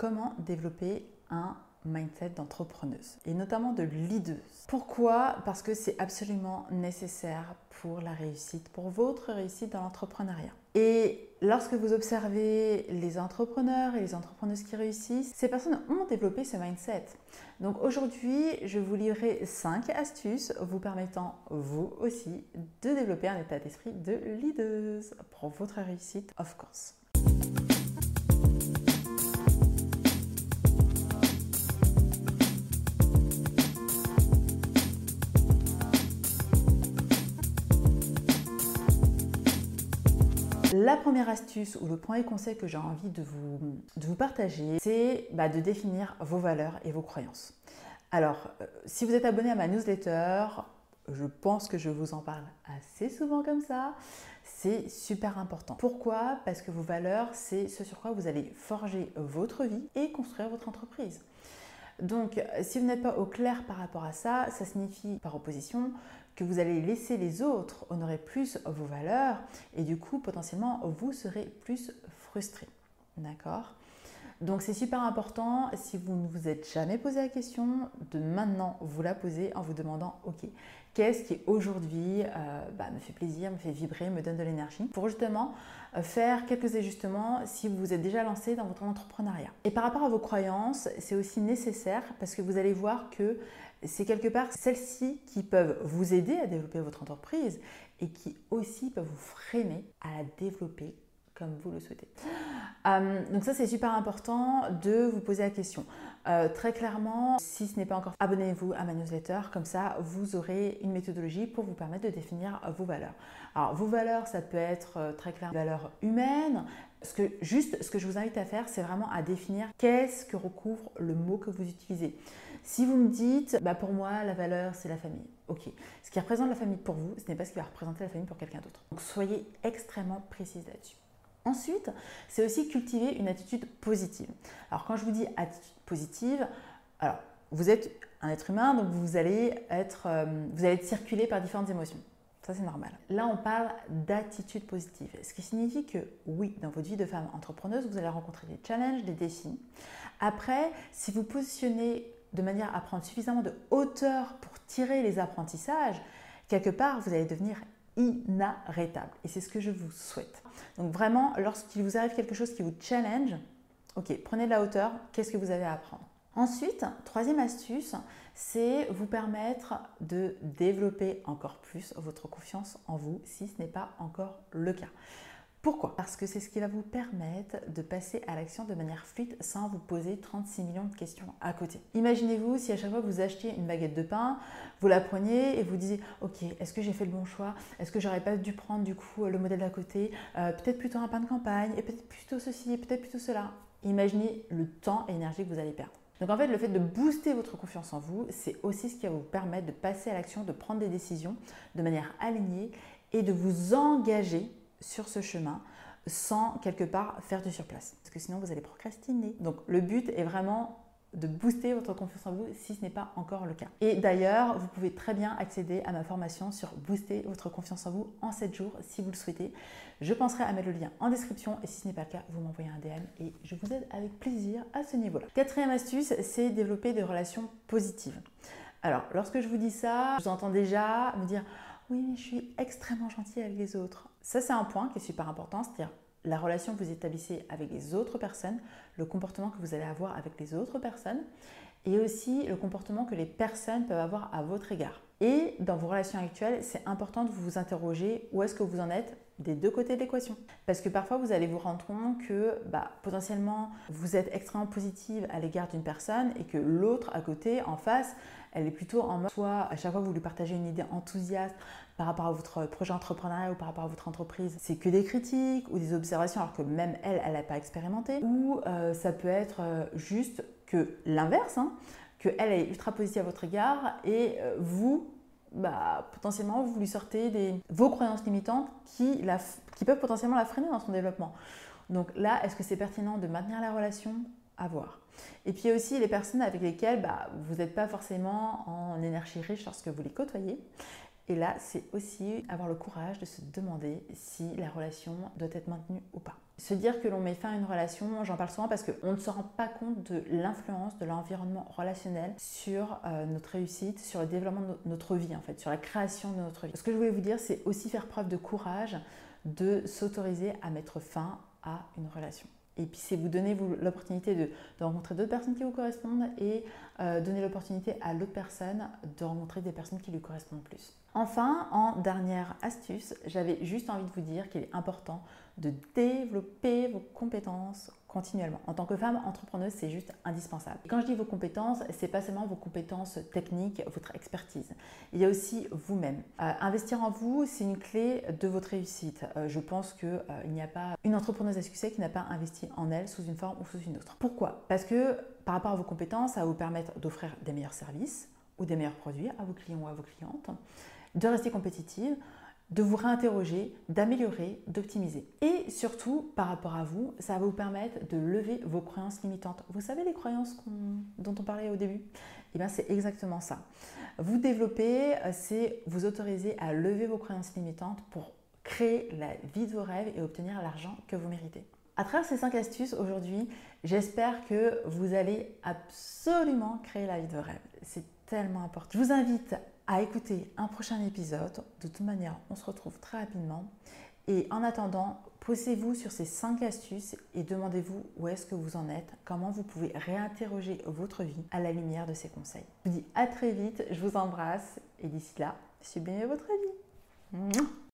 comment développer un mindset d'entrepreneuse et notamment de leaduse. Pourquoi? Parce que c'est absolument nécessaire pour la réussite, pour votre réussite dans l'entrepreneuriat. Et lorsque vous observez les entrepreneurs et les entrepreneuses qui réussissent, ces personnes ont développé ce mindset. Donc aujourd'hui, je vous livrerai 5 astuces vous permettant, vous aussi, de développer un état d'esprit de leaduse pour votre réussite, of course. La première astuce ou le premier conseil que j'ai envie de vous, partager, c'est bah, de définir vos valeurs et vos croyances. Alors, euh, si vous êtes abonné à ma newsletter, je pense que je vous en parle assez souvent comme ça. C'est super important. Pourquoi? Parce que vos valeurs, c'est ce sur quoi vous allez forger votre vie et construire votre entreprise. Donc, si vous n'êtes pas au clair par rapport à ça, ça signifie par opposition vous allez laisser les autres honorer plus vos valeurs et du coup, potentiellement, vous serez plus frustré. D'accord? Donc c'est super important, si vous ne vous êtes jamais posé la question, de maintenant vous la poser en vous demandant, ok, qu'est-ce qui aujourd'hui euh, bah, me fait plaisir, me fait vibrer, me donne de l'énergie, pour justement euh, faire quelques ajustements si vous vous êtes déjà lancé dans votre entrepreneuriat. Et par rapport à vos croyances, c'est aussi nécessaire parce que vous allez voir que c'est quelque part celles-ci qui peuvent vous aider à développer votre entreprise et qui aussi peuvent vous freiner à la développer comme vous le souhaitez. Euh, donc ça, c'est super important de vous poser la question. Euh, très clairement, si ce n'est pas encore, abonnez-vous à ma newsletter. Comme ça, vous aurez une méthodologie pour vous permettre de définir vos valeurs. Alors, vos valeurs, ça peut être euh, très clairement valeurs humaines. Juste, ce que je vous invite à faire, c'est vraiment à définir qu'est-ce que recouvre le mot que vous utilisez. Si vous me dites, bah pour moi, la valeur, c'est la famille. Ok. Ce qui représente la famille pour vous, ce n'est pas ce qui va représenter la famille pour quelqu'un d'autre. Donc, soyez extrêmement précise là-dessus. Ensuite, c'est aussi cultiver une attitude positive. Alors quand je vous dis attitude positive, alors vous êtes un être humain, donc vous allez être, euh, vous allez être circulé par différentes émotions. Ça, c'est normal. Là, on parle d'attitude positive, ce qui signifie que oui, dans votre vie de femme entrepreneuse, vous allez rencontrer des challenges, des défis. Après, si vous positionnez de manière à prendre suffisamment de hauteur pour tirer les apprentissages, quelque part, vous allez devenir inarrêtable. Et c'est ce que je vous souhaite. Donc vraiment, lorsqu'il vous arrive quelque chose qui vous challenge, ok, prenez de la hauteur, qu'est-ce que vous avez à apprendre? Ensuite, troisième astuce, c'est vous permettre de développer encore plus votre confiance en vous si ce n'est pas encore le cas. Pourquoi Parce que c'est ce qui va vous permettre de passer à l'action de manière fluide sans vous poser 36 millions de questions à côté. Imaginez-vous si à chaque fois vous achetiez une baguette de pain, vous la preniez et vous disiez Ok, est-ce que j'ai fait le bon choix? Est-ce que j'aurais pas dû prendre du coup le modèle d'à côté? Euh, Peut-être plutôt un pain de campagne et peut-être plutôt ceci et peut-être plutôt cela. Imaginez le temps et l'énergie que vous allez perdre. Donc en fait, le fait de booster votre confiance en vous, c'est aussi ce qui va vous permettre de passer à l'action, de prendre des décisions de manière alignée et de vous engager sur ce chemin sans quelque part faire du surplace. Parce que sinon, vous allez procrastiner. Donc le but est vraiment de booster votre confiance en vous si ce n'est pas encore le cas. Et d'ailleurs, vous pouvez très bien accéder à ma formation sur booster votre confiance en vous en 7 jours si vous le souhaitez. Je penserai à mettre le lien en description et si ce n'est pas le cas, vous m'envoyez un DM et je vous aide avec plaisir à ce niveau-là. Quatrième astuce, c'est développer des relations positives. Alors, lorsque je vous dis ça, je vous entends déjà me dire oui, mais je suis extrêmement gentille avec les autres. Ça, c'est un point qui est super important, c'est-à-dire la relation que vous établissez avec les autres personnes, le comportement que vous allez avoir avec les autres personnes, et aussi le comportement que les personnes peuvent avoir à votre égard. Et dans vos relations actuelles, c'est important de vous interroger où est-ce que vous en êtes des deux côtés de l'équation. Parce que parfois, vous allez vous rendre compte que bah, potentiellement, vous êtes extrêmement positive à l'égard d'une personne et que l'autre à côté, en face, elle est plutôt en mode soit à chaque fois vous lui partagez une idée enthousiaste par rapport à votre projet entrepreneurial ou par rapport à votre entreprise, c'est que des critiques ou des observations alors que même elle, elle n'a pas expérimenté. Ou euh, ça peut être euh, juste que l'inverse, hein, que elle est ultra positive à votre égard et euh, vous, bah, potentiellement, vous lui sortez vos croyances limitantes qui peuvent potentiellement la freiner dans son développement. Donc là, est-ce que c'est pertinent de maintenir la relation? À voir. Et puis il y a aussi les personnes avec lesquelles bah, vous n'êtes pas forcément en énergie riche lorsque vous les côtoyez. Et là, c'est aussi avoir le courage de se demander si la relation doit être maintenue ou pas. Se dire que l'on met fin à une relation, j'en parle souvent parce qu'on ne se rend pas compte de l'influence de l'environnement relationnel sur euh, notre réussite, sur le développement de notre vie en fait, sur la création de notre vie. Ce que je voulais vous dire, c'est aussi faire preuve de courage de s'autoriser à mettre fin à une relation. Et puis c'est vous donner l'opportunité de, rencontrer d'autres personnes qui vous correspondent et euh, donner l'opportunité à l'autre personne de rencontrer des personnes qui lui correspondent plus. Enfin, en dernière astuce, j'avais juste envie de vous dire qu'il est important de développer vos compétences continuellement. En tant que femme entrepreneuse, c'est juste indispensable. Quand je dis vos compétences, c'est pas seulement vos compétences techniques, votre expertise. Il y a aussi vous-même. Euh, investir en vous, c'est une clé de votre réussite. Euh, je pense qu'il euh, n'y a pas une entrepreneuse à succès qui n'a pas investi en elle sous une forme ou sous une autre. Pourquoi? Parce que par rapport à vos compétences, ça va vous permettre d'offrir des meilleurs services ou des meilleurs produits à vos clients ou à vos clientes, de rester compétitive, de vous réinterroger, d'améliorer, d'optimiser. Et surtout, par rapport à vous, ça va vous permettre de lever vos croyances limitantes. Vous savez les croyances dont on parlait au début? Eh bien, c'est exactement ça. Vous développer, euh, c'est vous autoriser à lever vos croyances limitantes pour créer la vie de vos rêves et obtenir l'argent que vous méritez. À travers ces 5 astuces aujourd'hui, j'espère que vous allez absolument créer la vie de vos rêves. C'est tellement important. Je vous invite à écouter un prochain épisode. De toute manière, on se retrouve très rapidement. Et en attendant, posez-vous sur ces 5 astuces et demandez-vous où est-ce que vous en êtes, comment vous pouvez réinterroger votre vie à la lumière de ces conseils. Je vous dis à très vite, je vous embrasse et d'ici là, sublimez votre vie.